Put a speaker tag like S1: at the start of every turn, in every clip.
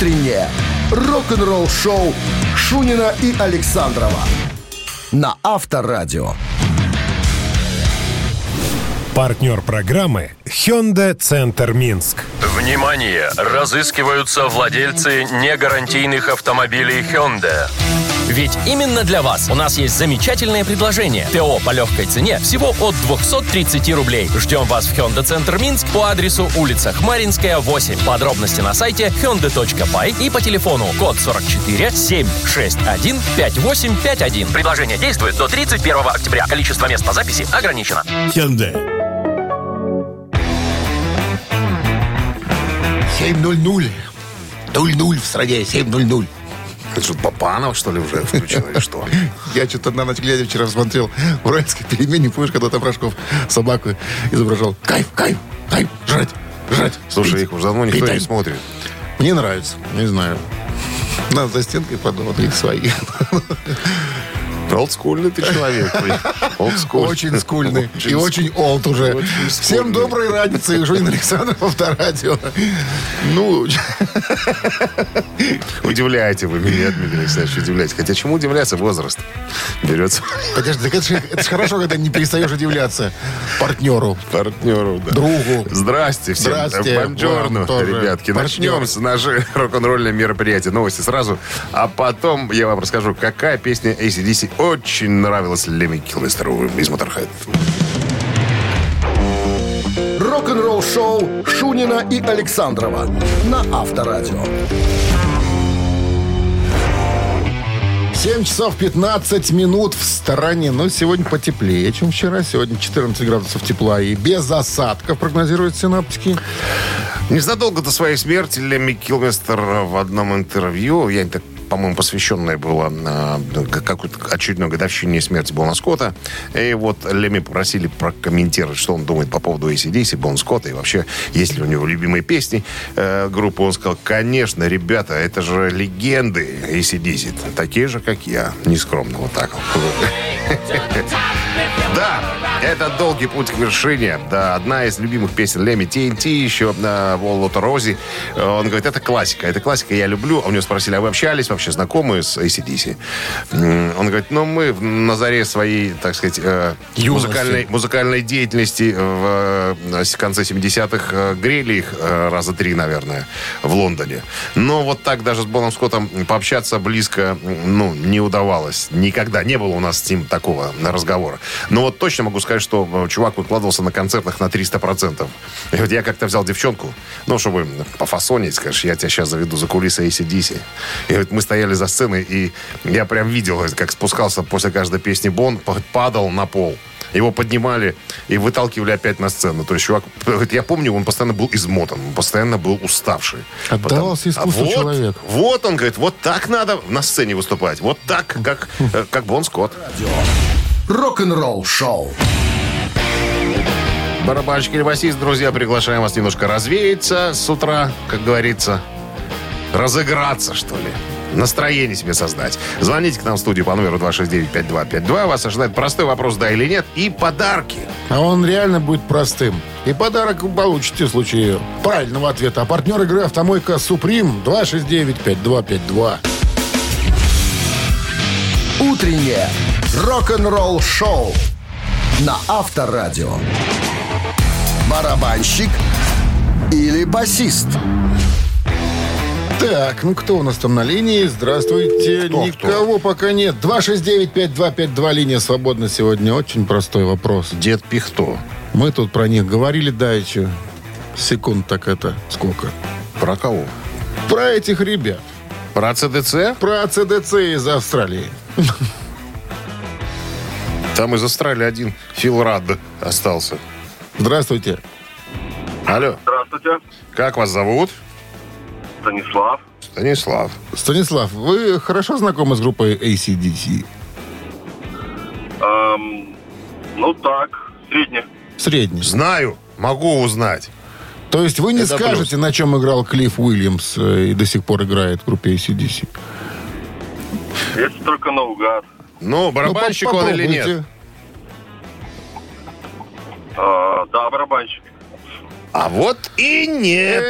S1: Утреннее рок-н-ролл-шоу Шунина и Александрова на Авторадио.
S2: Партнер программы Hyundai Центр Минск.
S3: Внимание! Разыскиваются владельцы негарантийных автомобилей Hyundai.
S4: Ведь именно для вас у нас есть замечательное предложение. ТО по легкой цене всего от 230 рублей. Ждем вас в Hyundai Центр Минск по адресу улица Хмаринская, 8. Подробности на сайте hyundai.by и по телефону код 44 761 5851. Предложение действует до 31 октября. Количество мест по записи ограничено.
S5: Hyundai.
S6: 7.00. 0-0 в стране, 7.00.
S7: Это что, Папанов, что ли, уже включил или что?
S6: Я что-то на ночь глядя вчера смотрел уральской пельмени, помнишь, когда там Рожков собаку изображал. Кайф, кайф, кайф, жрать, жрать.
S7: Слушай, их уже давно никто не смотрит.
S6: Мне нравится, не знаю. Нас за стенкой подумал, их свои.
S7: Олдскульный ты человек.
S6: Очень скульный. И очень олд уже.
S7: Очень
S6: Всем доброй радицы. Жунин Александров, Авторадио. Ну,
S7: Удивляете вы меня, Дмитрий Александрович, удивляете. Хотя чему удивляться? Возраст берется
S6: конечно, так это же это хорошо, когда не перестаешь удивляться партнеру,
S7: партнеру. да.
S6: другу.
S7: Здрасте всем.
S6: Здрасте.
S7: Бонжорно, ребятки.
S6: Партнер.
S7: Начнем с нашей рок-н-ролльное мероприятие. Новости сразу. А потом я вам расскажу, какая песня ACDC очень нравилась Леми Килмистеру из Motorhead.
S1: Рок-н-ролл-шоу Шунина и Александрова на Авторадио.
S6: 7 часов 15 минут в стороне. Но сегодня потеплее, чем вчера. Сегодня 14 градусов тепла и без осадков прогнозируют синаптики.
S7: Незадолго до своей смерти Леми Килмистер в одном интервью, я так по-моему, посвященное было на какой-то очередной годовщине смерти Бона Скотта. И вот Леми попросили прокомментировать, что он думает по поводу ACDC, Бон Скотта, и вообще, есть ли у него любимые песни э, группы. Он сказал, конечно, ребята, это же легенды ACDC, такие же, как я. Нескромно, вот так. Да, это долгий путь к вершине. Да, одна из любимых песен Леми TNT еще на Волота Рози. Он говорит, это классика, это классика, я люблю. А у него спросили, а вы общались знакомы с ACDC? Он говорит, ну мы на заре своей, так сказать, э,
S6: Юности.
S7: музыкальной, музыкальной деятельности в э, с- конце 70-х э, грели их э, раза три, наверное, в Лондоне. Но вот так даже с Боном Скоттом пообщаться близко, ну, не удавалось. Никогда не было у нас с ним такого разговора. Но вот точно могу сказать, что э, чувак выкладывался на концертах на 300%. И вот я как-то взял девчонку, ну, чтобы пофасонить, скажешь, я тебя сейчас заведу за кулисы ACDC. И вот мы стояли за сценой, и я прям видел, как спускался после каждой песни Бон, падал на пол. Его поднимали и выталкивали опять на сцену. То есть чувак, говорит, я помню, он постоянно был измотан, он постоянно был уставший.
S6: Отдавался
S7: Потом-
S6: искусству
S7: вот,
S6: человек.
S7: Вот он говорит, вот так надо на сцене выступать. Вот так, как, э, как Бон Скотт.
S1: Рок-н-ролл-шоу.
S7: Барабанщик или басист, друзья, приглашаем вас немножко развеяться с утра, как говорится. Разыграться, что ли. Настроение себе создать. Звоните к нам в студию по номеру 269-5252. Вас ожидает простой вопрос, да или нет, и подарки.
S6: А он реально будет простым. И подарок вы получите в случае правильного ответа. А партнер игры «Автомойка Суприм» 269-5252.
S1: Утреннее рок-н-ролл-шоу на Авторадио. Барабанщик или басист?
S6: Так, ну кто у нас там на линии? Здравствуйте.
S7: Кто,
S6: Никого пока нет. 269-5252, линия свободна сегодня. Очень простой вопрос.
S7: Дед Пихто.
S6: Мы тут про них говорили давеча. Секунд так это сколько?
S7: Про кого?
S6: Про этих ребят.
S7: Про ЦДЦ?
S6: Про ЦДЦ из Австралии.
S7: Там из Австралии один Фил Рад остался.
S6: Здравствуйте.
S7: Алло,
S8: Здравствуйте,
S7: как вас зовут?
S8: Станислав.
S7: Станислав.
S6: Станислав, вы хорошо знакомы с группой ACDC?
S8: Эм, ну так, средне.
S6: Средний.
S7: Знаю, могу узнать.
S6: То есть вы не
S7: Это
S6: скажете, на чем играл Клифф Уильямс э, и до сих пор играет в группе ACDC?
S8: Если только наугад.
S7: Ну, барабанщик
S6: Ну,
S7: он или нет?
S8: А, да, барабанщик.
S7: А вот и нет.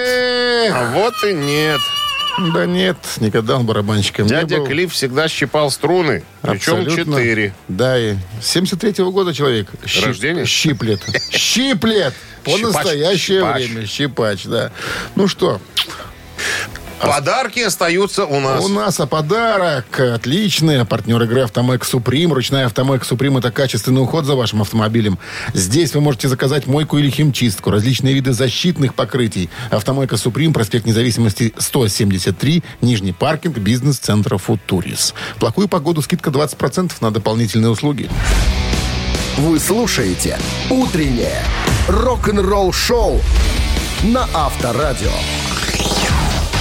S7: А вот и нет.
S6: Да нет, никогда он барабанщиком не
S7: Дядя
S6: был.
S7: Клифф всегда щипал струны. Причем
S6: Абсолютно.
S7: четыре.
S6: Да, и 73-го года человек. Щип-
S7: Рождения?
S6: Щиплет. Щиплет! По настоящее время. Щипач, да. Ну что,
S7: Подарки остаются у нас.
S6: у нас а подарок отличный. Партнер игры «Автомек Суприм». Ручная «Автомек Суприм» — это качественный уход за вашим автомобилем. Здесь вы можете заказать мойку или химчистку, различные виды защитных покрытий. «Автомойка Суприм», проспект Независимости, 173, Нижний паркинг, бизнес-центра «Футурис». В плохую погоду скидка 20% на дополнительные услуги.
S1: Вы слушаете «Утреннее рок-н-ролл-шоу» на Авторадио.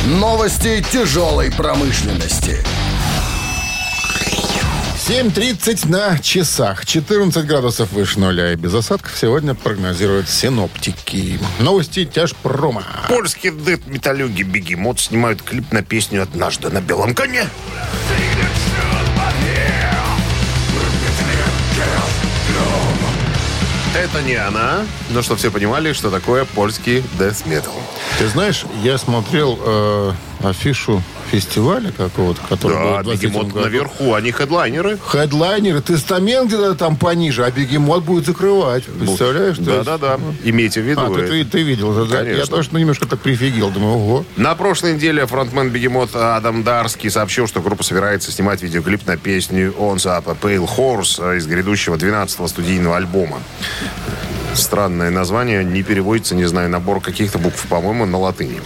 S1: Новости тяжелой промышленности.
S6: 7.30 на часах. 14 градусов выше нуля и без осадков сегодня прогнозируют синоптики. Новости тяжпрома.
S7: Польские дэт-металюги Бегемот снимают клип на песню «Однажды на белом коне». Это не она, но что все понимали, что такое польский death metal.
S6: Ты знаешь, я смотрел э, афишу фестиваля какого-то, который
S7: Да,
S6: будет в 23
S7: Бегемот наверху, они хедлайнеры.
S6: Хедлайнеры, тестамент где-то там пониже, а бегемот будет закрывать. Представляешь?
S7: Да-да-да. Имейте в виду.
S6: А, ты,
S7: это.
S6: ты, ты видел уже, да? Я
S7: Конечно.
S6: тоже ну, немножко так прифигел. Думаю, ого.
S7: На прошлой неделе фронтмен Бегемот Адам Дарский сообщил, что группа собирается снимать видеоклип на песню «On the Pale Horse» из грядущего 12-го студийного альбома. Странное название, не переводится, не знаю, набор каких-то букв, по-моему, на латыни.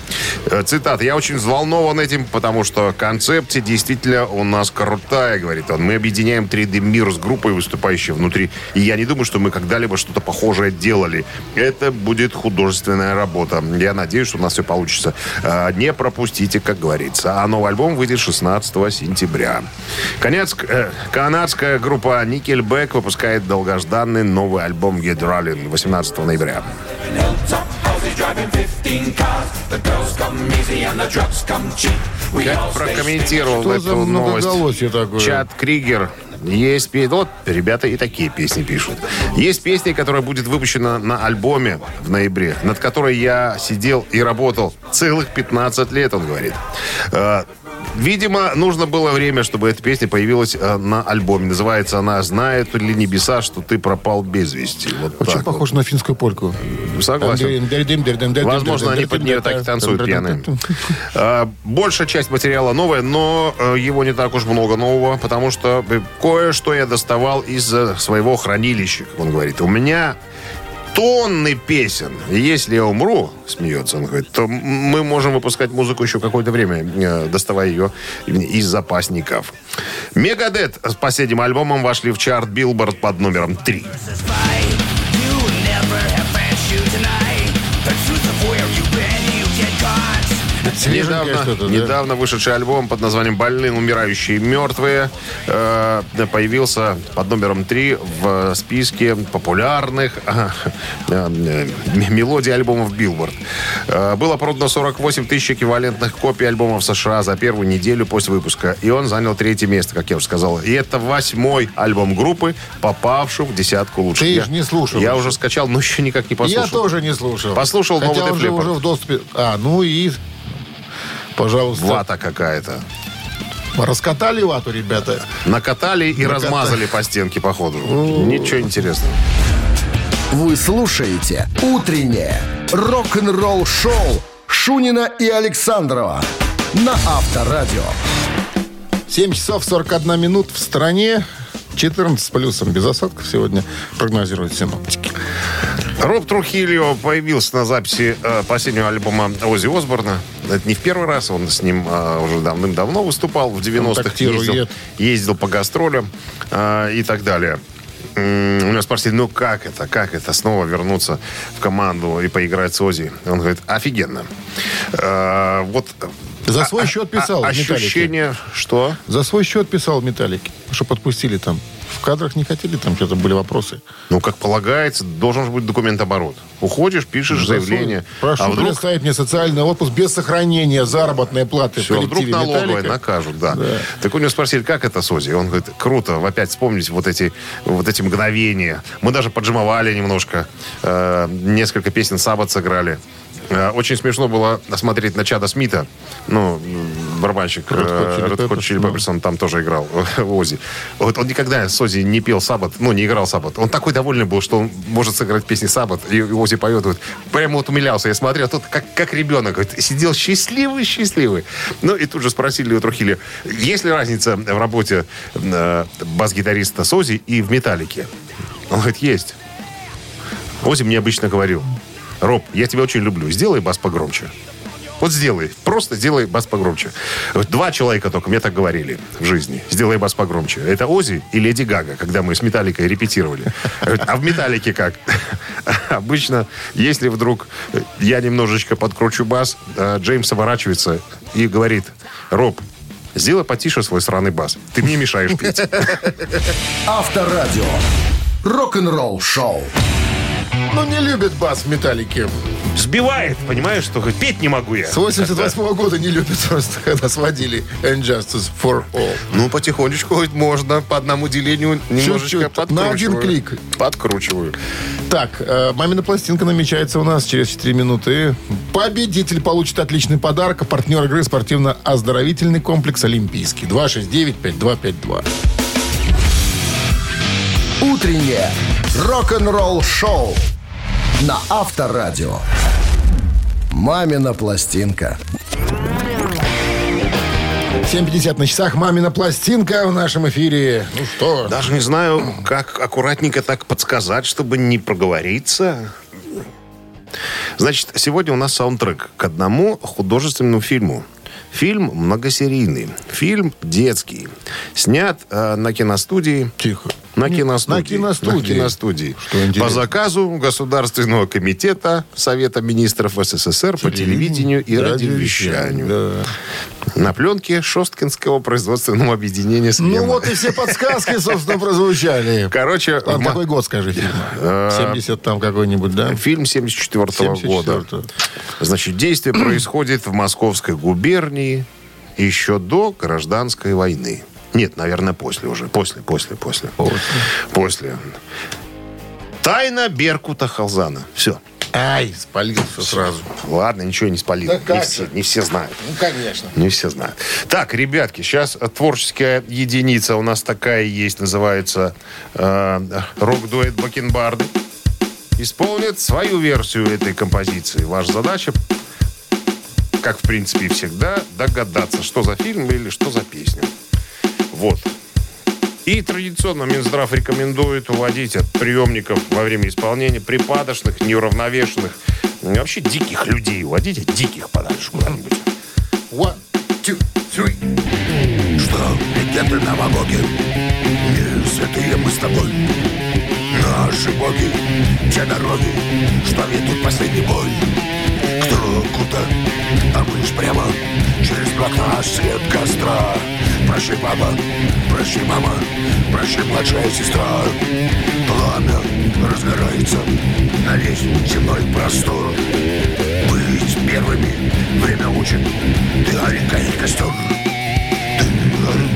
S7: Э, Цитата. «Я очень взволнован этим, потому что концепция действительно у нас крутая», говорит он. «Мы объединяем 3D-мир с группой, выступающей внутри, и я не думаю, что мы когда-либо что-то похожее делали. Это будет художественная работа. Я надеюсь, что у нас все получится. Э, Не пропустите, как говорится. А новый альбом выйдет 16 сентября. Конец, э, канадская группа Nickelback выпускает долгожданный новый альбом Rollin' 18 ноября. Как прокомментировал
S6: Что
S7: эту новость
S6: такое?
S7: Чат Кригер. Есть песни, вот ребята и такие песни пишут. Есть песня, которая будет выпущена на альбоме в ноябре, над которой я сидел и работал целых 15 лет, он говорит. Видимо, нужно было время, чтобы эта песня появилась э, на альбоме. Называется она «Знает ли небеса, что ты пропал без вести». Вот
S6: Очень
S7: так вот.
S6: похоже на финскую польку.
S7: Согласен. Возможно, они под нее так и танцуют пьяные. А, Большая часть материала новая, но э, его не так уж много нового, потому что э, кое-что я доставал из своего хранилища, как он говорит. У меня тонны песен. Если я умру, смеется он говорит, то мы можем выпускать музыку еще какое-то время, э, доставая ее из запасников. Megadeth с последним альбомом вошли в чарт Билборд под номером 3.
S6: Свеженькое
S7: Недавно,
S6: да?
S7: недавно вышедший альбом под названием «Больные, умирающие, мертвые» э, появился под номером 3 в списке популярных э, э, мелодий альбомов Билборд. Э, было продано 48 тысяч эквивалентных копий альбома в США за первую неделю после выпуска. И он занял третье место, как я уже сказал. И это восьмой альбом группы, попавший в десятку лучших.
S6: Ты
S7: Я-
S6: ж не слушал
S7: Я уже скачал, но еще никак не послушал.
S6: Я тоже не слушал.
S7: Послушал
S6: Хотя
S7: новый
S6: он же уже в доступе. А, ну и... Пожалуйста.
S7: Вата какая-то.
S6: Раскатали вату, ребята.
S7: Накатали и размазали по стенке, походу. Ничего интересного.
S1: Вы слушаете «Утреннее рок-н-ролл-шоу» Шунина и Александрова на Авторадио.
S6: 7 часов 41 минут в стране. 14 с плюсом без осадков сегодня прогнозируют синоптики.
S7: Роб Трухильо появился на записи э, последнего альбома Оззи Осборна. Это не в первый раз, он с ним э, уже давным-давно выступал, в 90-х
S6: Контактирует.
S7: ездил, ездил по гастролям э, и так далее. У него спросили, ну как это, как это, снова вернуться в команду и поиграть с Оззи? Он говорит, офигенно. Э, вот
S6: За
S7: а-
S6: свой
S7: а-
S6: счет писал
S7: а-
S6: в «Металлике».
S7: Ощущение, что?
S6: За свой счет писал Металлики, что подпустили там. В кадрах не хотели, там что-то были вопросы.
S7: Ну, как полагается, должен же быть документ-оборот. Уходишь, пишешь заявление.
S6: Прошу
S7: а вдруг
S6: предоставить мне социальный отпуск без сохранения заработной платы
S7: Все,
S6: в
S7: вдруг налоговые
S6: «Металлика».
S7: накажут, да.
S6: Да.
S7: Так у него спросили, как это, Сози? Он говорит, круто, опять вспомнить вот эти, вот эти мгновения. Мы даже поджимовали немножко. Э, несколько песен Саббат сыграли. Э, Очень смешно было смотреть на Чада Смита. Ну, барабанщик
S6: Red Hot Chili
S7: э, там тоже играл, Ози. Вот он никогда с Ози не пел Саббат, ну, не играл Саббат. Он такой довольный был, что он может сыграть песни Саббат, и Ози поет. Вот, прямо вот умилялся. Я смотрел, тут как, как ребенок. вот, сидел счастливый-счастливый. Ну, и тут же спросили у Трухили, есть ли разница в работе э, бас-гитариста с Ози и в «Металлике»? Он говорит, есть. Ози мне обычно говорил, Роб, я тебя очень люблю, сделай бас погромче. Вот сделай, просто сделай бас погромче. Два человека только мне так говорили в жизни. Сделай бас погромче. Это Ози и Леди Гага, когда мы с Металликой репетировали. А в Металлике как? Обычно, если вдруг я немножечко подкручу бас, э, Джеймс оборачивается и говорит, Роб, сделай потише свой сраный бас. Ты мне мешаешь петь.
S1: Авторадио. Рок-н-ролл шоу.
S6: Ну, не любит бас в металлике.
S7: Сбивает, понимаешь, что хоть петь не могу я.
S6: С 88 года не любит просто, когда сводили Injustice for All.
S7: Ну, потихонечку хоть можно по одному делению немножечко
S6: Чуть-чуть,
S7: подкручиваю.
S6: на один клик.
S7: Подкручиваю.
S6: Так, э, «Мамина пластинка» намечается у нас через 4 минуты. Победитель получит отличный подарок. А партнер игры спортивно-оздоровительный комплекс «Олимпийский». 269-5252.
S1: Утреннее рок-н-ролл шоу на Авторадио. «Мамина пластинка».
S6: 7.50 на часах. «Мамина пластинка» в нашем эфире. Ну что?
S7: Даже не знаю, как аккуратненько так подсказать, чтобы не проговориться. Значит, сегодня у нас саундтрек к одному художественному фильму. Фильм многосерийный. Фильм детский. Снят э, на киностудии.
S6: Тихо.
S7: На киностудии.
S6: на киностудии.
S7: На киностудии.
S6: Что интересно.
S7: По заказу Государственного комитета Совета министров СССР по телевидению и радиовещанию.
S6: Да.
S7: На пленке Шосткинского производственного объединения «Смена».
S6: Ну вот и все подсказки, собственно, прозвучали.
S7: Короче, в
S6: Ладно,
S7: Мо-
S6: какой год, скажи, фильма? 70 там какой-нибудь, да?
S7: Фильм 74 года.
S6: 74-го.
S7: Значит, действие происходит в Московской губернии еще до гражданской войны. Нет, наверное, после уже. После, после, после. После. Тайна Беркута Халзана. Все.
S6: Ай, спалил все сразу.
S7: Ладно, ничего не спалил.
S6: Да
S7: не,
S6: как
S7: все, не все знают.
S6: Ну, конечно.
S7: Не все знают. Так, ребятки, сейчас творческая единица у нас такая есть, называется э, рок-дуэт Бакенбарды. Исполнит свою версию этой композиции. Ваша задача, как в принципе и всегда, догадаться, что за фильм или что за песня. Вот. И традиционно Минздрав рекомендует уводить от приемников во время исполнения припадочных, неуравновешенных, м, вообще диких людей. Уводите диких подальше куда-нибудь.
S6: One, two, three.
S5: Что, легенды новобоги? Не святые мы с тобой. Наши боги, те дороги, что ведут последний бой. Кто куда, а мы ж прямо через блока свет костра. Прощай, папа, прощай, мама, прощай, младшая сестра. Пламя разгорается на земной простор. Быть первыми время учит, ты гори, гори костер. Ты гори,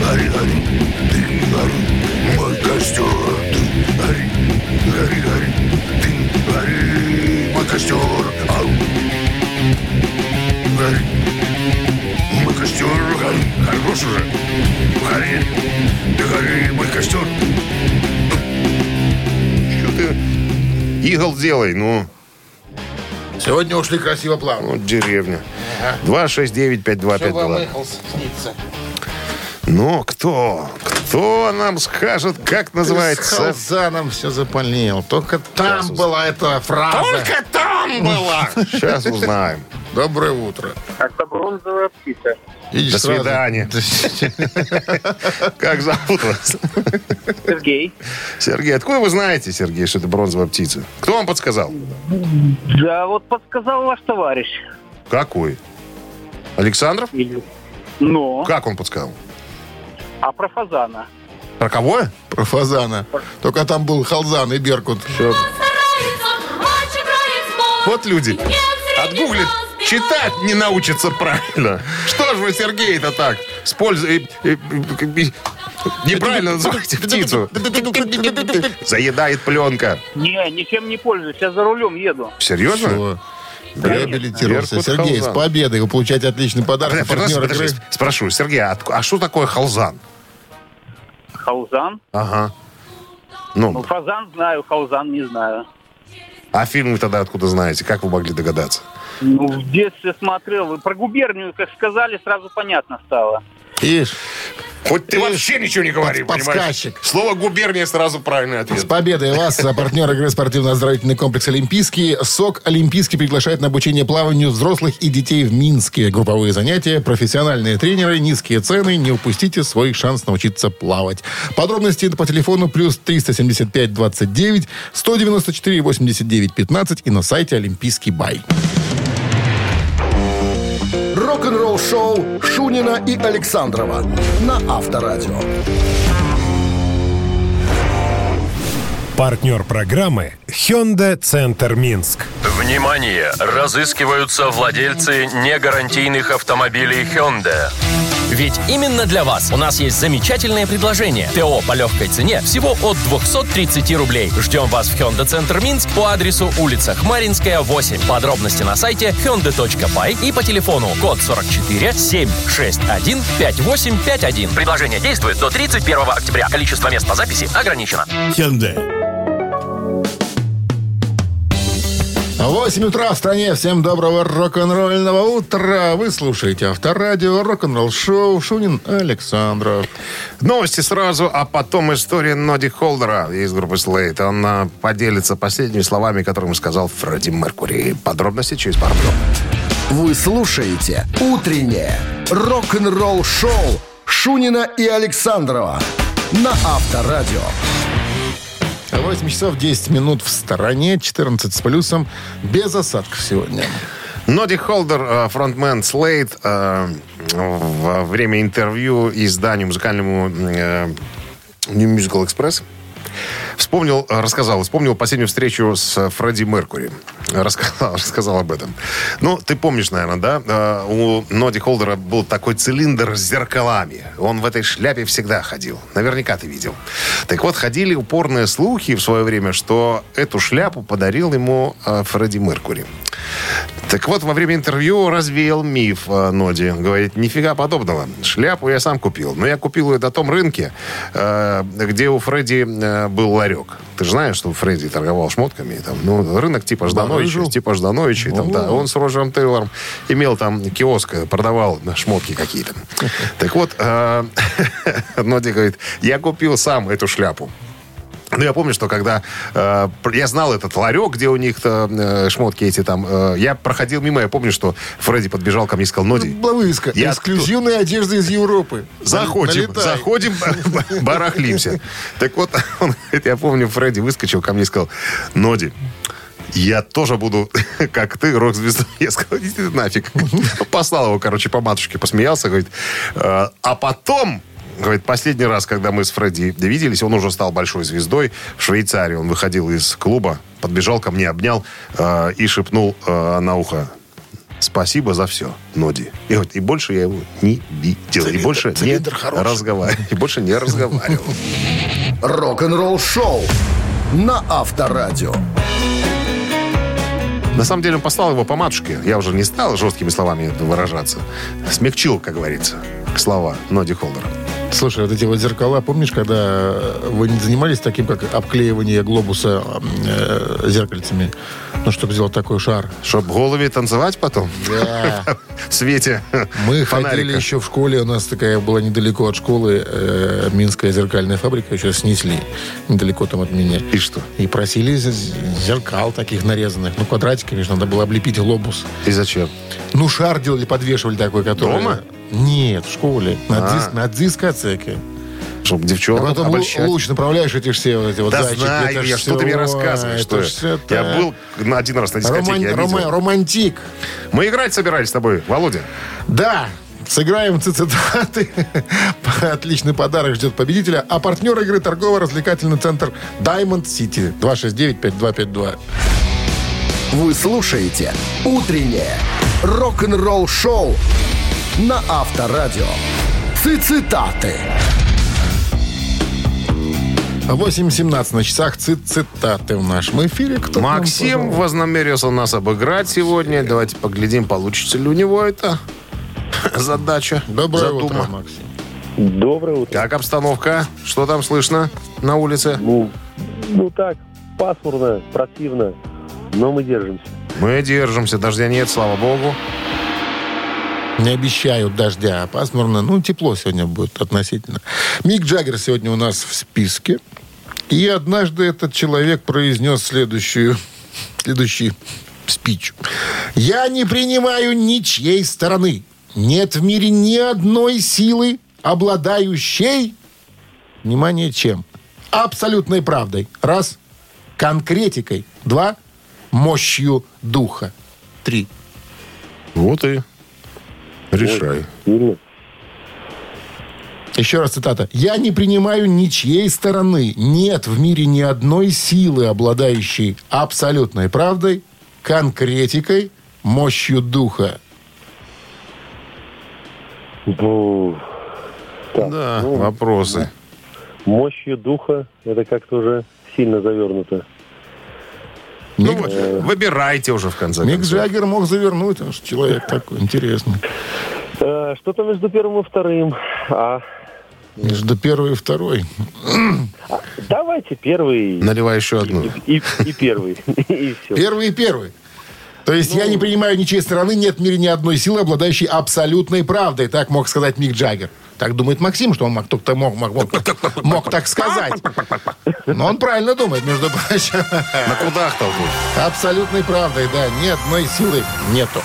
S5: гори, гори, ты гори, мой костер. Ты гори, гори, гори, ты гори, мой костер. Ау. Гори, мой костер, гори, хорош уже. Гори, ты гори, мой костер.
S7: Что ты игл делай, ну,
S6: Сегодня ушли красиво плавно.
S7: вот деревня. 269-5252.
S6: снится.
S7: Ну, кто? Кто нам скажет, как
S6: С
S7: называется?
S6: Халзаном все запалил. Только там
S7: Сейчас
S6: была эта фраза.
S7: Только там была! Сейчас узнаем.
S6: Доброе утро.
S8: Это бронзовая птица.
S6: Видишь,
S7: До
S6: сразу.
S7: свидания. Как зовут вас?
S8: Сергей.
S7: Сергей, откуда вы знаете, Сергей, что это бронзовая птица? Кто вам подсказал?
S8: Да, вот подсказал ваш товарищ.
S7: Какой? Александров?
S8: Или- Но.
S7: Как он подсказал?
S8: А про фазана?
S7: Про кого?
S6: Про фазана. Только там был Халзан и Беркут.
S7: Вот люди. Отгуглит, читать не научится правильно. Что ж вы, Сергей-то так? С пользой... э, э, Неправильно называете птицу. Заедает пленка.
S8: Не, ничем не пользуюсь. Я за рулем еду.
S7: Серьезно?
S6: Что? Реабилитировался. Сергей, с
S7: Халзан.
S6: победой. Вы получаете отличный подарок.
S7: Подожди, подожди,
S6: игры.
S7: Спрошу, Сергей, а, а что такое халзан?
S8: Хаузан?
S7: Ага.
S8: Ну,
S7: Ну,
S8: фазан знаю, хаузан не знаю.
S7: а фильм вы тогда откуда знаете? Как вы могли догадаться?
S8: Ну, в детстве смотрел. Вы про губернию, как сказали, сразу понятно стало.
S6: Ишь,
S7: Хоть ты
S6: Ты
S7: вообще ничего не говори, понимаешь?
S6: подсказчик.
S7: Слово губерния сразу правильный
S6: С
S7: ответ.
S6: победой вас, партнер игры спортивно-оздоровительный комплекс «Олимпийский». СОК «Олимпийский» приглашает на обучение плаванию взрослых и детей в Минске. Групповые занятия, профессиональные тренеры, низкие цены. Не упустите свой шанс научиться плавать. Подробности по телефону плюс 375 29 194 89 15 и на сайте «Олимпийский бай».
S1: Рок-н-ролл шоу Шунина и Александрова на Авторадио.
S2: Партнер программы Hyundai Центр Минск.
S3: Внимание! Разыскиваются владельцы негарантийных автомобилей Hyundai.
S4: Ведь именно для вас у нас есть замечательное предложение. ТО по легкой цене всего от 230 рублей. Ждем вас в Hyundai Центр Минск по адресу улица Хмаринская, 8. Подробности на сайте hyundai.by и по телефону код 44 761 5851. Предложение действует до 31 октября. Количество мест по записи ограничено.
S6: 8 утра в стране. Всем доброго рок-н-ролльного утра. Вы слушаете Авторадио, рок-н-ролл шоу Шунин Александров.
S7: Новости сразу, а потом история Ноди Холдера из группы Слейт. Он поделится последними словами, которые ему сказал Фредди Меркури. Подробности через пару минут.
S1: Вы слушаете «Утреннее рок-н-ролл-шоу» Шунина и Александрова на Авторадио.
S6: 8 часов 10 минут в стороне, 14 с плюсом, без осадков сегодня.
S7: Ноди Холдер, э, фронтмен Слейт, э, во время интервью изданию музыкальному э, New Musical Express вспомнил, э, рассказал, вспомнил последнюю встречу с Фредди Меркури. Рассказал, рассказал об этом. Ну, ты помнишь, наверное, да? Э, У Ноди Холдера был такой цилиндр с зеркалами. Он в этой шляпе всегда ходил. Наверняка ты видел. Так вот, ходили упорные слухи в свое время, что эту шляпу подарил ему э, Фредди Меркури. Так вот, во время интервью развеял миф э, Ноди. Говорит, нифига подобного. Шляпу я сам купил. Но я купил ее на том рынке, э, где у Фредди э, был ларек. Ты же знаешь, что Фредди торговал шмотками. Там, ну, рынок типа Ждановича,
S6: Барыжил.
S7: типа Ждановича. Там, да, он с Роджером Тейлором имел там киоск, продавал шмотки какие-то. Так вот, Ноди говорит, я купил сам эту шляпу. Ну, я помню, что когда э, я знал этот ларек, где у них-то э, шмотки эти там, э, я проходил мимо, я помню, что Фредди подбежал ко мне и сказал, Ноди,
S6: Блавыска.
S7: Я
S6: Эксклюзивная одежда из Европы.
S7: заходим,
S6: Налетай.
S7: заходим, барахлимся. Так вот, он, я помню, Фредди выскочил ко мне и сказал, Ноди, я тоже буду, как ты, рок-звездой. Я сказал, иди ты нафиг. Послал его, короче, по матушке, посмеялся, говорит. «Э, А потом, говорит, последний раз, когда мы с Фредди виделись, он уже стал большой звездой в Швейцарии. Он выходил из клуба, подбежал ко мне, обнял э, и шепнул э, на ухо, Спасибо за все, Ноди. И, говорит, и больше я его не видел. и больше не разговаривал. И больше не разговаривал.
S1: Рок-н-ролл шоу на Авторадио.
S7: На самом деле он послал его по матушке. Я уже не стал жесткими словами выражаться. Смягчил, как говорится, слова Ноди Холдера.
S6: Слушай, вот эти вот зеркала, помнишь, когда вы не занимались таким, как обклеивание глобуса э, зеркальцами? Ну, чтобы сделать такой шар.
S7: Чтоб в голове танцевать потом
S6: Да.
S7: в свете
S6: Мы ходили еще в школе, у нас такая была недалеко от школы, э, Минская зеркальная фабрика, еще снесли, недалеко там от меня.
S7: И что?
S6: И просили зеркал таких нарезанных, ну, квадратиками, же надо было облепить глобус.
S7: И зачем?
S6: Ну, шар делали, подвешивали такой, который...
S7: Дома?
S6: Нет, в школе. На,
S7: А.
S6: на дискотеке.
S7: Чтобы
S6: А
S7: девчонок
S6: потом лу-
S7: обольщать.
S6: луч направляешь эти все вот эти вот
S7: Да
S6: зайчики.
S7: знаю
S6: Это
S7: я, что ты
S6: всё,
S7: мне рассказываешь.
S6: это
S7: Что
S6: ж
S7: я? был на один раз на дискотеке,
S6: Роман-
S7: я
S6: рома-
S7: видел.
S6: романтик.
S7: Мы играть собирались с тобой, Володя.
S6: Да, сыграем цитаты. Отличный подарок ждет победителя. А партнер игры торгово-развлекательный центр Diamond City. 269-5252.
S1: Вы слушаете «Утреннее рок-н-ролл шоу» на Авторадио. Цитаты.
S6: 8.17 на часах цит цитаты в нашем эфире. Кто нам,
S7: Максим
S6: пожалуйста?
S7: вознамерился нас обыграть сегодня. Давайте поглядим, получится ли у него это задача.
S6: Доброе
S7: задума.
S6: утро, Максим.
S9: Доброе утро.
S7: Как обстановка? Что там слышно на улице?
S9: Ну, ну так, пасмурно, противно, но мы держимся.
S7: Мы держимся, дождя нет, слава богу.
S6: Не обещают дождя, а пасмурно. Ну, тепло сегодня будет относительно. Мик Джаггер сегодня у нас в списке. И однажды этот человек произнес следующую, следующий спич. «Я не принимаю ничьей стороны. Нет в мире ни одной силы, обладающей, внимание, чем? Абсолютной правдой. Раз. Конкретикой. Два. Мощью духа. Три.
S7: Вот и решай.
S9: Сильно.
S6: Еще раз цитата. «Я не принимаю ничьей стороны. Нет в мире ни одной силы, обладающей абсолютной правдой, конкретикой, мощью духа».
S9: Бу. Так,
S7: Да,
S9: ну,
S7: вопросы.
S9: Мощью духа это как-то уже сильно завернуто.
S7: Ну,
S6: Мик,
S7: вы- выбирайте уже, в конце
S6: Мик
S7: концов.
S6: Джаггер мог завернуть, он же человек такой интересный.
S9: Э, что-то между первым и вторым. А,
S6: Между первой и второй.
S9: давайте первый
S7: Наливай еще одну.
S9: и, и первый. И все.
S6: Первый и первый. То есть я не принимаю ничьей стороны, нет в мире ни одной силы, обладающей абсолютной правдой. Так мог сказать Мик Джаггер. Так думает Максим, что он мог, кто-то мог, мог, мог, мог так сказать. Но он правильно думает, между прочим.
S7: На кудах толкнуть.
S6: Абсолютной правдой, да. Ни одной силы нету.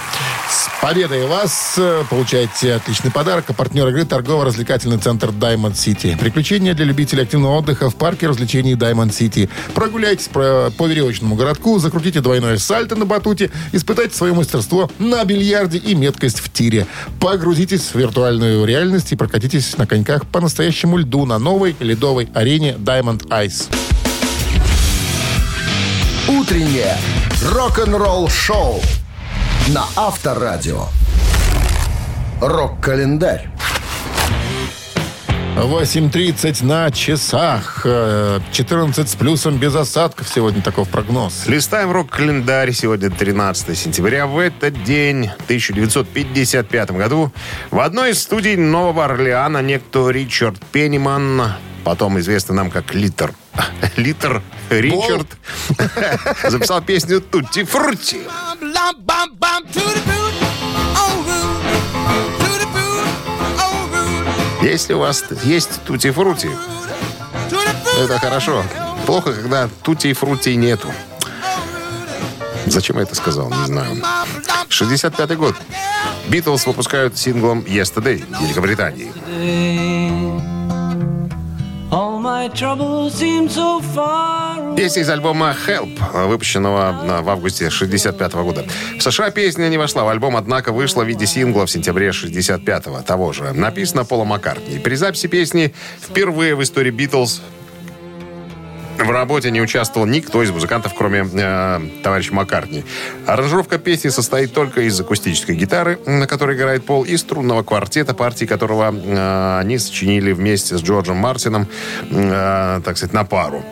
S6: С победой вас получаете отличный подарок. А партнер игры торгово-развлекательный центр Diamond City. Приключения для любителей активного отдыха в парке развлечений Diamond City. Прогуляйтесь про- по веревочному городку, закрутите двойное сальто на батуте, испытайте свое мастерство на бильярде и меткость в тире. Погрузитесь в виртуальную реальность и прокатитесь на коньках по настоящему льду на новой ледовой арене Diamond Ice.
S1: Утреннее рок-н-ролл-шоу на Авторадио. Рок-календарь.
S6: 8.30 на часах. Э, 14 с плюсом без осадков. Сегодня такой прогноз.
S7: Листаем рок-календарь. Сегодня 13 сентября. В этот день, в 1955 году, в одной из студий Нового Орлеана некто Ричард Пенниман, потом известный нам как Литер, Литер Ричард, записал песню «Тутти Фрутти». Если у вас есть Тутти Фрути, это хорошо. Плохо, когда Тутти Фрути нету. Зачем я это сказал, не знаю. 65-й год. Битлз выпускают синглом «Yesterday» в Великобритании. Песня из альбома «Help», выпущенного в августе 65 года. В США песня не вошла в альбом, однако вышла в виде сингла в сентябре 65-го, того же. Написано Пола Маккартни. При записи песни впервые в истории «Битлз» В работе не участвовал никто из музыкантов, кроме э, товарища Маккартни. Аранжировка песни состоит только из акустической гитары, на которой играет Пол, и струнного квартета, партии которого э, они сочинили вместе с Джорджем Мартином, э, так сказать, на пару.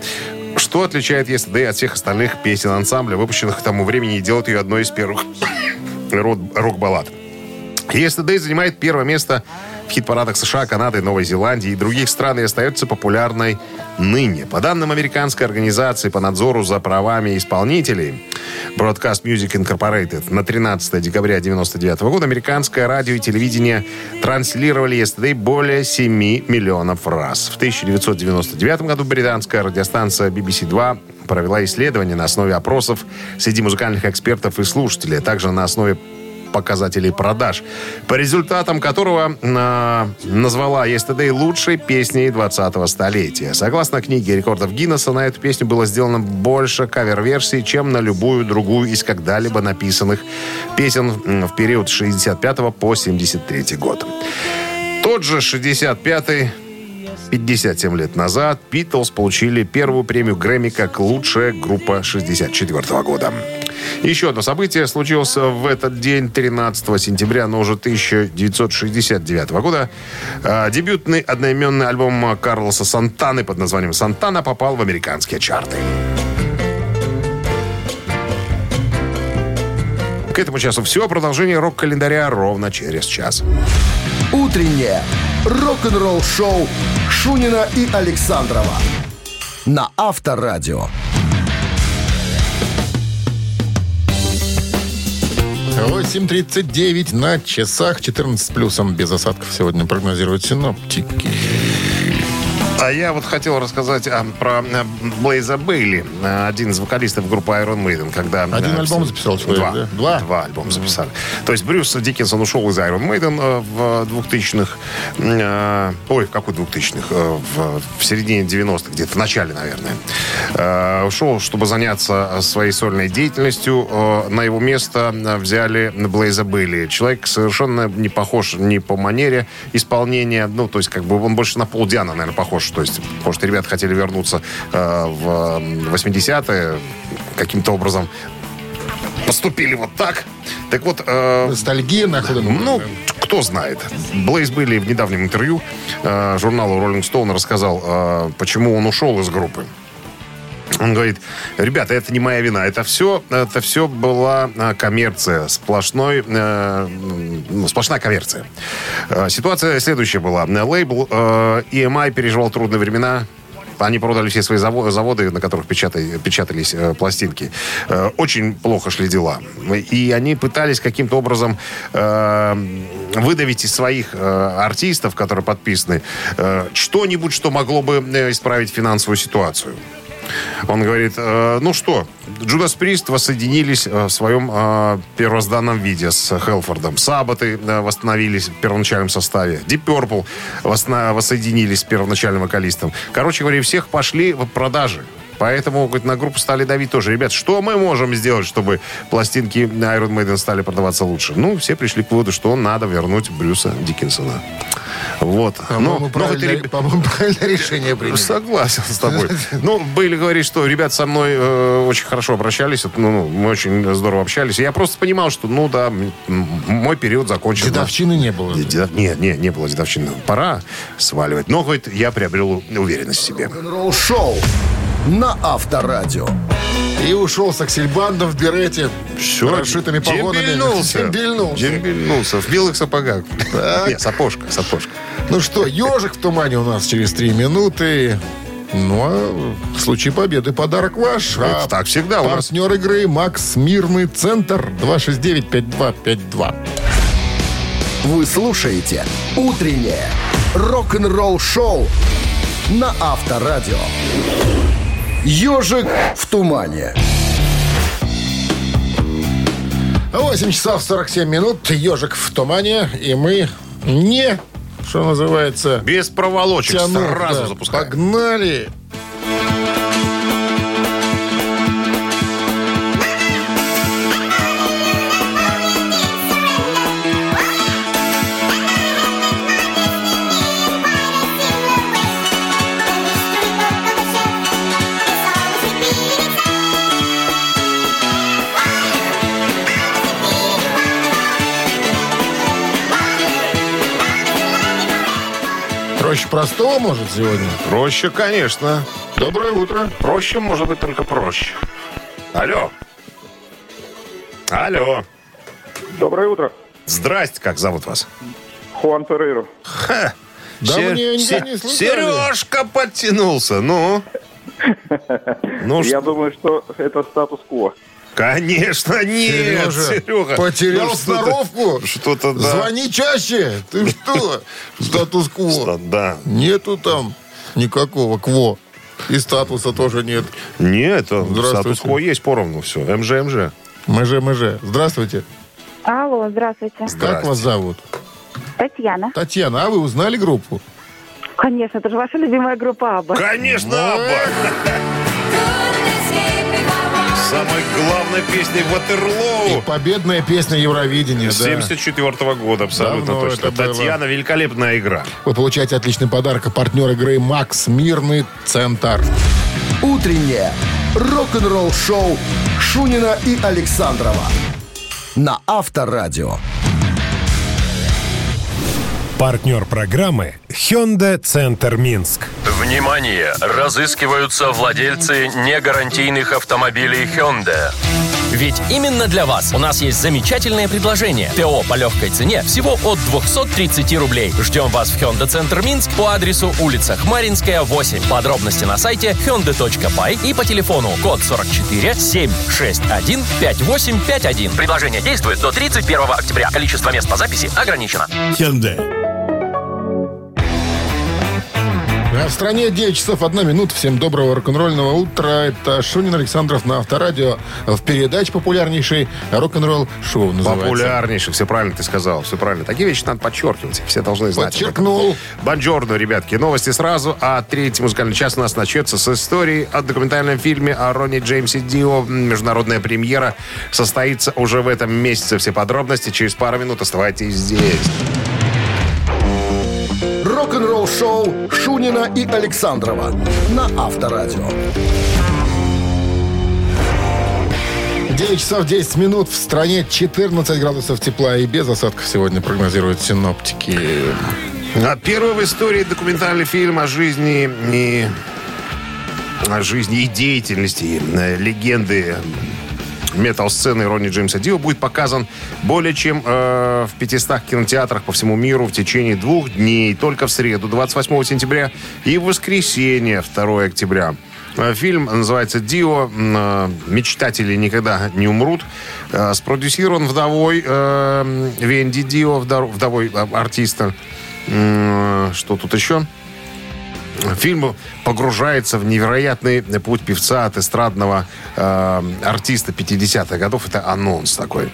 S7: Что отличает Yesterday от всех остальных песен ансамбля, выпущенных к тому времени, и делает ее одной из первых рок- рок-баллад? Yesterday занимает первое место в хит-парадах США, Канады, Новой Зеландии и других стран и остается популярной ныне. По данным американской организации по надзору за правами исполнителей Broadcast Music Incorporated на 13 декабря 1999 года американское радио и телевидение транслировали Yesterday более 7 миллионов раз. В 1999 году британская радиостанция BBC2 провела исследование на основе опросов среди музыкальных экспертов и слушателей, а также на основе показателей продаж, по результатам которого э, назвала Yesterday лучшей песней 20-го столетия. Согласно книге рекордов Гиннесса, на эту песню было сделано больше кавер-версий, чем на любую другую из когда-либо написанных песен в период с 65 по 73 год. Тот же 65-й 57 лет назад Битлз получили первую премию Грэмми как лучшая группа 64 года. Еще одно событие случилось в этот день, 13 сентября, но уже 1969 года. А, Дебютный одноименный альбом Карлоса Сантаны под названием «Сантана» попал в американские чарты. К этому часу все. Продолжение рок-календаря ровно через час.
S1: Утреннее рок-н-ролл-шоу Шунина и Александрова на Авторадио.
S6: 8.39 на часах, 14 с плюсом, без осадков сегодня прогнозируют синоптики.
S7: А я вот хотел рассказать а, про а, Блейза Бейли, а, один из вокалистов группы Iron Maiden, когда...
S6: Один
S7: а,
S6: альбом записал человек,
S7: Два.
S6: да? Два?
S7: Два альбома записали. То есть Брюс Диккенсон ушел из Iron Maiden э, в 2000-х. э, ой, в какой 2000-х? Э, в, в середине 90-х, где-то в начале, наверное. Э, ушел, чтобы заняться своей сольной деятельностью. Э, на его место э, взяли Блейза Бейли. Человек совершенно не похож ни по манере исполнения, ну, то есть, как бы он больше на Пол Диана, наверное, похож. То есть, может, ребята хотели вернуться э, в 80-е каким-то образом поступили вот так. Так вот... э,
S6: Ностальгия нахлынула.
S7: ну, кто знает. Блейз Билли в недавнем интервью э, журналу Rolling Stone рассказал, э, почему он ушел из группы. Он говорит, ребята, это не моя вина, это все, это все была э, коммерция, сплошной, э, сплошная коммерция. Э, Ситуация следующая была. Лейбл э, EMI переживал трудные времена, они продали все свои заво- заводы, на которых печатай- печатались э, пластинки. Э, очень плохо шли дела. И они пытались каким-то образом э, выдавить из своих э, артистов, которые подписаны, э, что-нибудь, что могло бы исправить финансовую ситуацию. Он говорит, «Э, ну что, Джудас Прист воссоединились э, в своем э, первозданном виде с Хелфордом. Сабаты э, восстановились в первоначальном составе. Deep Purple восна- воссоединились с первоначальным вокалистом. Короче говоря, всех пошли в продажи. Поэтому говорит, на группу стали давить тоже. Ребят, что мы можем сделать, чтобы пластинки Iron Maiden стали продаваться лучше? Ну, все пришли к выводу, что надо вернуть Брюса Диккенсона. Вот.
S6: По-моему,
S7: Ну, ну,
S6: правильное,
S7: это реб-
S6: по-моему, правильное решение приняли.
S7: Согласен с тобой. Ну, Бейли говорит, что ребят со мной э, очень хорошо обращались. Ну, ну, мы очень здорово общались. Я просто понимал, что, ну да, мой период закончен.
S6: Дедовщины не было.
S7: Дедов- Нет, нет, не было дедовщины. Пора сваливать. Но, говорит, я приобрел уверенность в себе.
S1: Рок-н-ролл-шоу на Авторадио.
S6: И ушел с Аксельбандом в берете
S7: Все,
S6: с расшитыми погонами.
S7: Дембельнулся.
S6: Дембельнулся.
S7: Дембельнулся. В белых сапогах. Нет, сапожка, сапожка.
S6: Ну что, ежик в тумане у нас через три минуты. Ну, а в случае победы подарок ваш.
S7: Это
S6: А
S7: так всегда у нас.
S6: партнер игры Макс Мирный Центр 269-5252.
S1: Вы слушаете «Утреннее рок-н-ролл-шоу» на Авторадио. «Ежик в тумане».
S6: 8 часов 47 минут. Ежик в тумане. И мы не, что называется,
S7: Без проволочек.
S6: тянут.
S7: Сразу
S6: да.
S7: запускаем.
S6: Погнали. Простого, может, сегодня?
S7: Проще, конечно.
S6: Доброе утро.
S7: Проще может быть только проще. Алло. Алло.
S9: Доброе утро.
S7: Здрасте, как зовут вас?
S9: Хуан Феррейро.
S6: Давненько не слышали.
S7: Сережка подтянулся, ну. Ну,
S9: Я
S7: ш-
S9: думаю, что это статус-кво.
S7: Конечно, нет,
S6: Сережа,
S7: Серега.
S6: потерял
S7: Ну,
S6: сноровку?
S7: Что-то, да.
S6: Звони чаще. Ты что? Статус-кво.
S7: Да.
S6: Нету там никакого кво. И статуса тоже нет.
S7: Нет,
S6: Здравствуйте.
S7: статус-кво есть поровну все. МЖ, МЖ.
S6: МЖ, МЖ. Здравствуйте.
S10: Алло, здравствуйте.
S6: Как вас зовут?
S10: Татьяна.
S6: Татьяна, а вы узнали группу?
S10: Конечно, это же ваша любимая группа Абба.
S7: Конечно, Абба. самой главной песней Ватерлоу.
S6: И победная песня Евровидения, да.
S7: 74 года, абсолютно
S6: Давно
S7: точно.
S6: это было.
S7: Татьяна, великолепная игра.
S6: Вы получаете отличный подарок. Партнер игры «Макс Мирный Центр».
S1: Утреннее рок-н-ролл-шоу Шунина и Александрова на Авторадио.
S2: Партнер программы Hyundai Центр Минск.
S3: Внимание! Разыскиваются владельцы негарантийных автомобилей Hyundai.
S4: Ведь именно для вас у нас есть замечательное предложение. ТО по легкой цене всего от 230 рублей. Ждем вас в Hyundai Центр Минск по адресу улица Хмаринская, 8. Подробности на сайте hyundai.by и по телефону код 44 761 5851. Предложение действует до 31 октября. Количество мест по записи ограничено.
S6: А в стране 9 часов 1 минута. Всем доброго рок-н-ролльного утра. Это Шунин Александров на Авторадио в передаче популярнейшей рок-н-ролл шоу называется.
S7: Популярнейший, все правильно ты сказал, все правильно. Такие вещи надо подчеркивать, все должны знать.
S6: Подчеркнул.
S7: Бонжорно, ребятки. Новости сразу, а третий музыкальный час у нас начнется с истории о документальном фильме о Ронни Джеймсе Дио. Международная премьера состоится уже в этом месяце. Все подробности через пару минут. Оставайтесь здесь.
S1: Рок-н-ролл-шоу Шунина и Александрова на Авторадио.
S6: 9 часов 10 минут. В стране 14 градусов тепла и без осадков сегодня прогнозируют синоптики.
S7: А Первый в истории документальный фильм о жизни и о жизни и деятельности э, легенды метал-сцены Ронни Джеймса Дио будет показан более чем э, в 500 кинотеатрах по всему миру в течение двух дней, только в среду, 28 сентября, и в воскресенье, 2 октября. Э, Фильм называется «Дио. Э, Мечтатели никогда не умрут». Э, Спродюсирован вдовой э, Венди Дио, вдовой артиста. Что тут еще? Фильм погружается в невероятный путь певца от эстрадного э, артиста 50-х годов. Это анонс такой.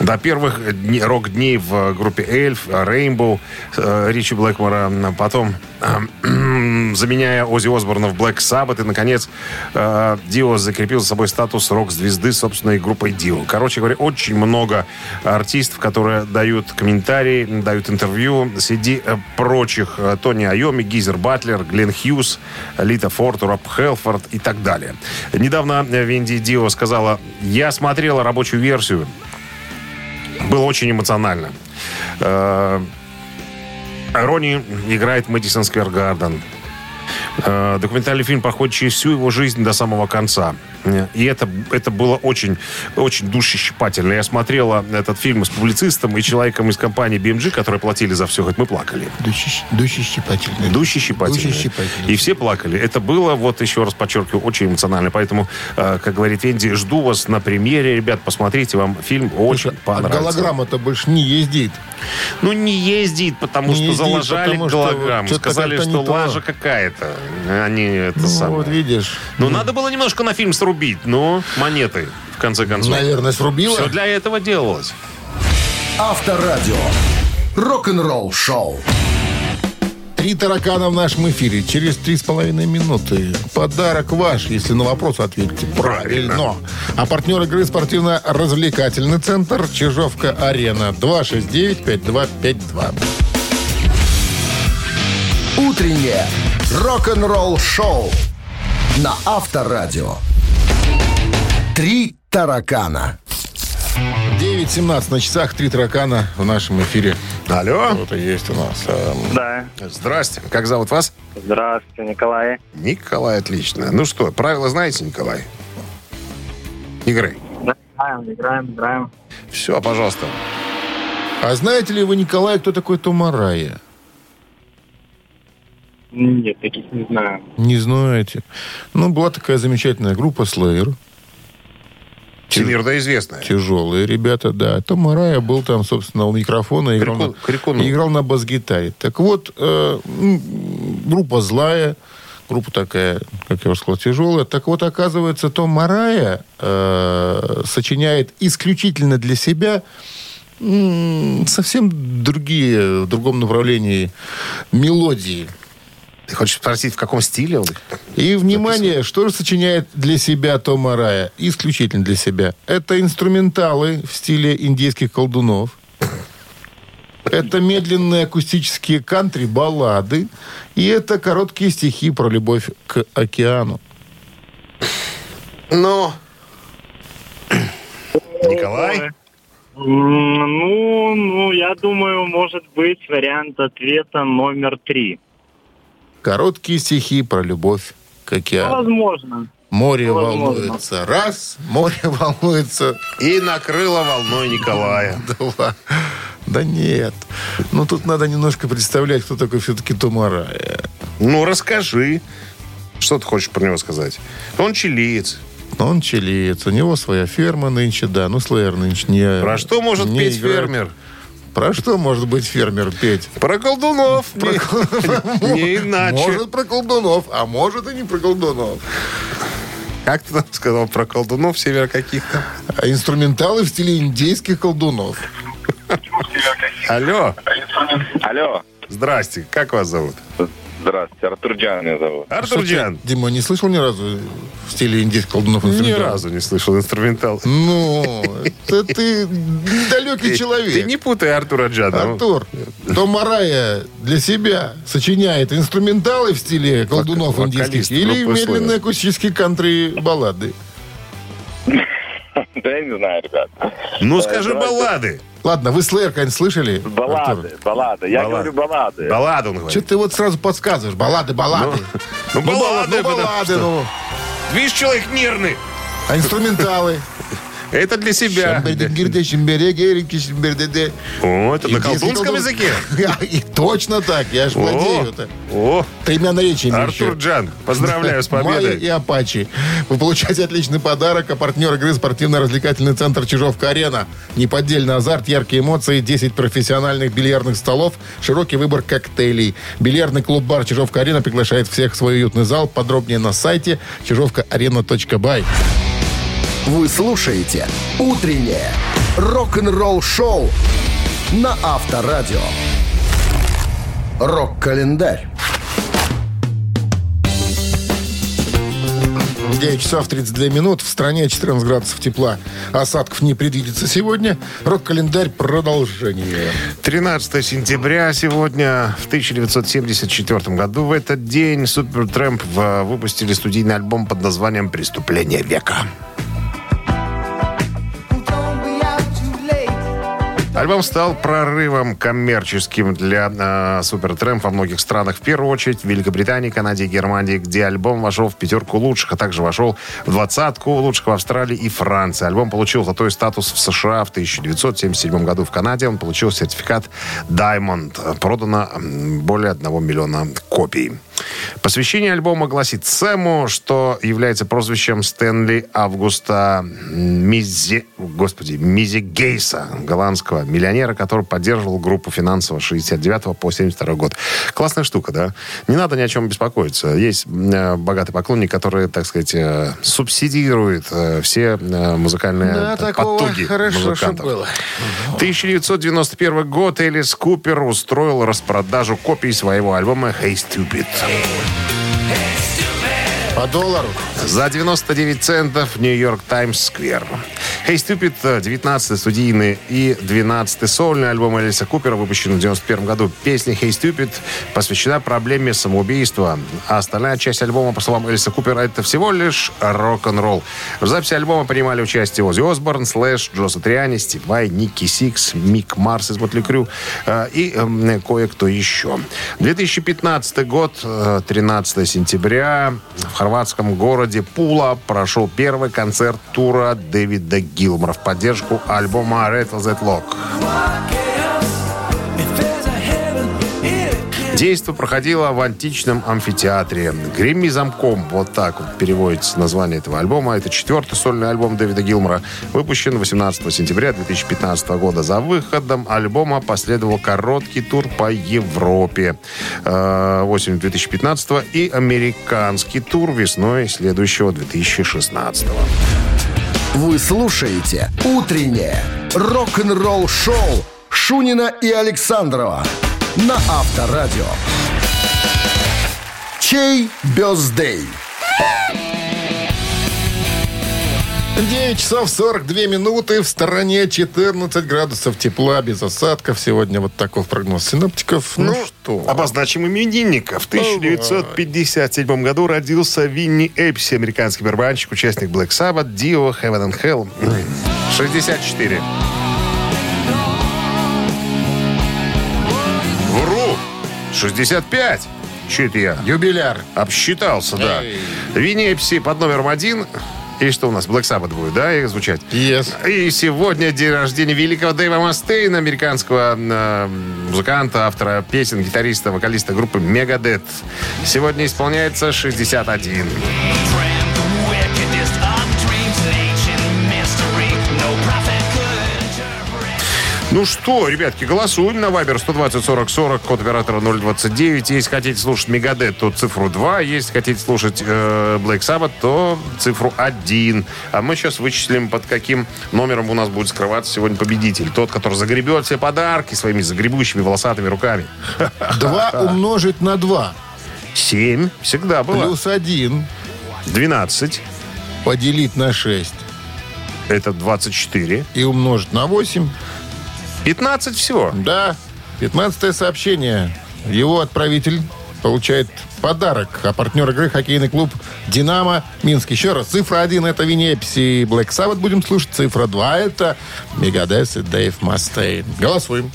S7: До первых рок-дней в группе Эльф, Рейнбоу, э, Ричи Блэкмора, потом э, заменяя Оззи Осборна в Black Sabbath, и, наконец, э, Дио закрепил за собой статус рок-звезды собственной группой Дио. Короче говоря, очень много артистов, которые дают комментарии, дают интервью среди э, прочих э, Тони Айоми, Гизер Батлер, Глен Хьюз, Лита Форд, Роб Хелфорд и так далее. Недавно Венди Дио сказала, я смотрела рабочую версию, было очень эмоционально. Ронни играет Мэдисон Сквер Гарден. Э, Документальный фильм проходит через всю его жизнь до самого конца. И это, это было очень, очень душещипательно. Я смотрела этот фильм с публицистом и человеком из компании BMG, которые платили за все. Хоть мы плакали. Душещипательно.
S6: Душещипательно.
S7: И все плакали. Это было, вот еще раз подчеркиваю, очень эмоционально. Поэтому, э, как говорит Венди, жду вас на премьере. Ребят, посмотрите, вам фильм очень
S6: А
S7: понравится.
S6: голограмма-то больше не ездит.
S7: Ну, не ездит, потому
S6: Не
S7: что
S6: ездит,
S7: заложали
S6: потому что
S7: голограмму.
S6: что-то
S7: Сказали, что лажа какая-то. Они это
S6: Ну,
S7: самое.
S6: вот видишь.
S7: Ну, надо было немножко на фильм срубить, но монеты, в конце концов.
S6: Наверное, срубила.
S7: Все для этого делалось.
S1: Авторадио. Рок-н-ролл-шоу.
S6: Три таракана в нашем эфире. Через три с половиной минуты. Подарок ваш, если на вопрос ответите правильно. А партнер игры спортивно-развлекательный центр Чижовка-Арена. 269-5252.
S1: Утреннее рок-н-ролл-шоу на Авторадио. Три таракана.
S6: 9.17 на часах. Три таракана в нашем эфире.
S7: Алло.
S6: Кто-то есть у нас. Эм,
S8: Да.
S7: Здрасте. Как зовут вас?
S8: Здравствуйте, Николай.
S7: Николай, отлично. Ну что, правила знаете, Николай? Игры.
S8: Играем, играем, играем.
S7: Все, пожалуйста.
S6: А знаете ли вы, Николай, кто такой Томарая?
S8: Нет, таких не знаю.
S6: Не знаете. Ну, была такая замечательная группа Slayer.
S7: Всемирно известная.
S6: Тяжелые ребята, да. Том Арая был там, собственно, у микрофона. Играл,
S7: Крикун-
S6: на,
S7: Крикуну.
S6: играл на бас-гитаре. Так вот, э, м, группа злая, группа такая, как я уже сказал, тяжелая. Так вот, оказывается, Том Марая э, сочиняет исключительно для себя совсем другие, в другом направлении мелодии.
S7: Ты хочешь спросить, в каком стиле он?
S6: И, внимание, что же сочиняет для себя Том Арая? Исключительно для себя. Это инструменталы в стиле индейских колдунов. Это медленные акустические кантри-баллады. И это короткие стихи про любовь к океану.
S7: Ну, Николай?
S8: Ну, ну, я думаю, может быть вариант ответа номер три.
S6: Короткие стихи про любовь к океану.
S8: Возможно.
S6: Море
S8: Возможно.
S6: волнуется. Раз, море волнуется.
S7: И накрыло волной Николая.
S6: Два. Да нет. Ну, тут надо немножко представлять, кто такой все-таки Том Арая.
S7: Ну, расскажи. Что ты хочешь про него сказать? Он чилиец.
S6: Он чилиец, у него своя ферма нынче, да. Ну, Слэйр нынче не
S7: Про что может
S6: не
S7: петь
S6: играет.
S7: фермер?
S6: Про что может быть фермер петь?
S7: Про колдунов. Не, не иначе.
S6: Может про колдунов, а может и не про колдунов.
S7: Как ты там сказал про колдунов север каких-то?
S6: А инструменталы в стиле индейских колдунов.
S7: Алло.
S11: Алло.
S7: Здрасте. Как вас зовут?
S11: Здравствуйте, Артур Джан меня зовут.
S7: Артур Джан.
S6: Дима, не слышал ни разу в стиле индейских колдунов
S7: Ни
S6: инструментал?
S7: разу не слышал инструментал.
S6: Ну, это ты далекий человек.
S7: Ты не путай Артура Джана.
S6: Артур, Том Арая для себя сочиняет инструменталы в стиле колдунов индийских или медленные акустические кантри-баллады?
S11: Да я не знаю, ребят.
S7: Ну, скажи баллады.
S6: Ладно, вы Слэйр, конечно, слышали?
S11: Баллады, баллады. Я
S7: Баллады.
S11: говорю баллады.
S7: Баллады он говорит.
S6: Что ты вот сразу подсказываешь? Баллады, баллады.
S7: Ну, баллады,
S6: ну, баллады,
S7: потому что-
S6: ну.
S7: Видишь, человек нервный.
S6: А инструменталы?
S7: Это для себя. О, это на колдунском
S6: колдун.
S7: языке?
S6: И точно так, я ж владею это.
S7: О,
S6: Тремя наречиями
S7: Артур. Джан, поздравляю с
S6: Майя и
S7: победой.
S6: Апачи. Вы получаете отличный подарок, а партнер игры спортивно-развлекательный центр Чижовка-Арена. Неподдельный азарт, яркие эмоции, 10 профессиональных бильярдных столов, широкий выбор коктейлей. Бильярдный клуб-бар Чижовка-Арена приглашает всех в свой уютный зал. Подробнее на сайте чижовкаарена.бай.
S1: Вы слушаете «Утреннее рок-н-ролл-шоу» на Авторадио. Рок-календарь.
S6: 9 часов 32 минут. В стране 14 градусов тепла. Осадков не предвидится сегодня. Рок-календарь продолжение.
S7: 13 сентября сегодня, в 1974 году, в этот день Супертрэмп в- выпустили студийный альбом под названием «Преступление века». Альбом стал прорывом коммерческим для э, Супертрэмп во многих странах. В первую очередь в Великобритании, Канаде и Германии, где альбом вошел в пятерку лучших, а также вошел в двадцатку лучших в Австралии и Франции. Альбом получил золотой статус в США в 1977 году. В Канаде он получил сертификат Diamond. Продано более 1 миллиона копий. Посвящение альбома гласит Сэму, что является прозвищем Стэнли Августа Мизи... Господи, Мизи Гейса, голландского миллионера, который поддерживал группу финансово с 69 по 72 год. Классная штука, да? Не надо ни о чем беспокоиться. Есть э, богатый поклонник, который, так сказать, э, субсидирует э, все музыкальные
S6: Да,
S7: потуги
S6: хорошо,
S7: музыкантов.
S6: было.
S7: 1991 год Элис Купер устроил распродажу копий своего альбома «Hey Stupid». Sim.
S6: По доллару.
S7: За 99 центов Нью-Йорк Таймс Сквер. «Hey Stupid» — 19-й студийный и 12-й сольный альбом Элиса Купера, выпущенный в 91 году. Песня «Hey Stupid» посвящена проблеме самоубийства, а остальная часть альбома, по словам Элиса Купера, это всего лишь рок-н-ролл. В записи альбома принимали участие Оззи Осборн, Слэш, Джо Сатриани, Стив Вай, Ники Сикс, Мик Марс из Mötley Crüe э, и э, кое-кто еще. 2015 год, э, 13 сентября, в хорватском городе Пула прошел первый концерт тура Дэвида Гилмора в поддержку альбома Rattle That Lock. Действо проходило в античном амфитеатре. «Гремми замком». Вот так вот переводится название этого альбома. Это четвертый сольный альбом Дэвида Гилмора. Выпущен 18 сентября 2015 года. За выходом альбома последовал короткий тур по Европе э, осенью 2015 и американский тур весной следующего 2016
S1: Вы слушаете «Утреннее рок-н-ролл-шоу» Шунина и Александрова на Авторадио. Чей бездей?
S6: 9 часов 42 минуты. В стороне 14 градусов тепла, без осадков. Сегодня вот такой прогноз синоптиков. Ну, что?
S7: Обозначим именинника. В 1957 году родился Винни Эпси, американский барабанщик, участник Black Sabbath, Dio, Heaven and Hell. 64. 65. Че это я?
S6: Юбиляр.
S7: Обсчитался, да.
S6: Эй.
S7: Винни Эпси под номером один. И что у нас? Black Sabbath будет, да, их звучать?
S6: Yes.
S7: И сегодня день рождения великого Дэйва Мастейна, американского э, музыканта, автора песен, гитариста, вокалиста группы Мегадет. Сегодня исполняется 61. Ну что, ребятки, голосуем на Вайбер 120 40 40, код оператора 029. Если хотите слушать Мегадет, то цифру 2. Если хотите слушать э, Black Sabbath, то цифру 1. А мы сейчас вычислим, под каким номером у нас будет скрываться сегодня победитель. Тот, который загребет все подарки своими загребущими волосатыми руками.
S6: 2 умножить на 2.
S7: 7 всегда было.
S6: Плюс 1
S7: 12.
S6: поделить на 6.
S7: Это 24.
S6: И умножить на 8.
S7: 15 всего.
S6: Да. 15 сообщение. Его отправитель получает подарок. А партнер игры хоккейный клуб «Динамо» Минск. Еще раз, цифра 1 это Винепси и Black Sabbath будем слушать. Цифра 2 это Мегадес и Дэйв Мастейн. Голосуем.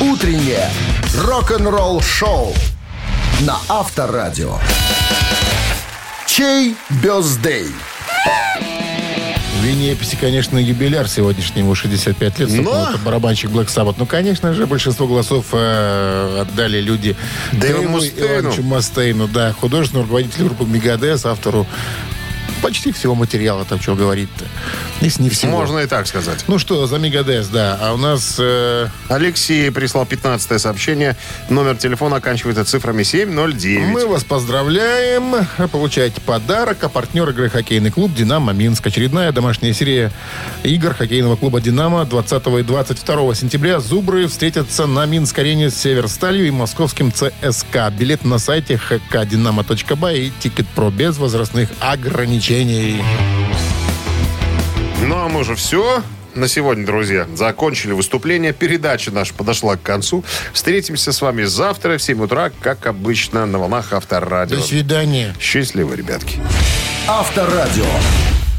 S1: Утреннее рок-н-ролл-шоу на Авторадио. Чей бездей?
S6: Винеписи, конечно, юбиляр сегодняшнему 65 лет.
S7: Но-
S6: барабанщик Black Sabbath. Ну, конечно же, большинство голосов э, отдали люди
S7: Дэйву
S6: Дэйву
S7: Мустейну.
S6: Ивановичу Мастейну, да, художественному руководителю группы Мегадес, автору почти всего материала, там что говорить-то. Если не всего.
S7: Можно и так сказать.
S6: Ну что, за Мегадес, да. А у нас... э,
S7: Алексей прислал 15 сообщение. Номер телефона оканчивается цифрами 709.
S6: мы вас поздравляем. Получаете подарок. А партнер игры хоккейный клуб «Динамо Минск». Очередная домашняя серия игр хоккейного клуба «Динамо» 20 и 22 сентября. Зубры встретятся на Минск-арене с «Северсталью» и московским ЦСКА. Билет на сайте hkdinamo.by и «Ticket Pro» без возрастных ограничений.
S7: Ну, а мы уже все. На сегодня, друзья, закончили выступление. Передача наша подошла к концу. Встретимся с вами завтра в 7 утра, как обычно, на волнах Авторадио.
S6: До свидания.
S7: Счастливо, ребятки.
S1: Авторадио.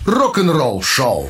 S1: Рок-н-ролл-шоу.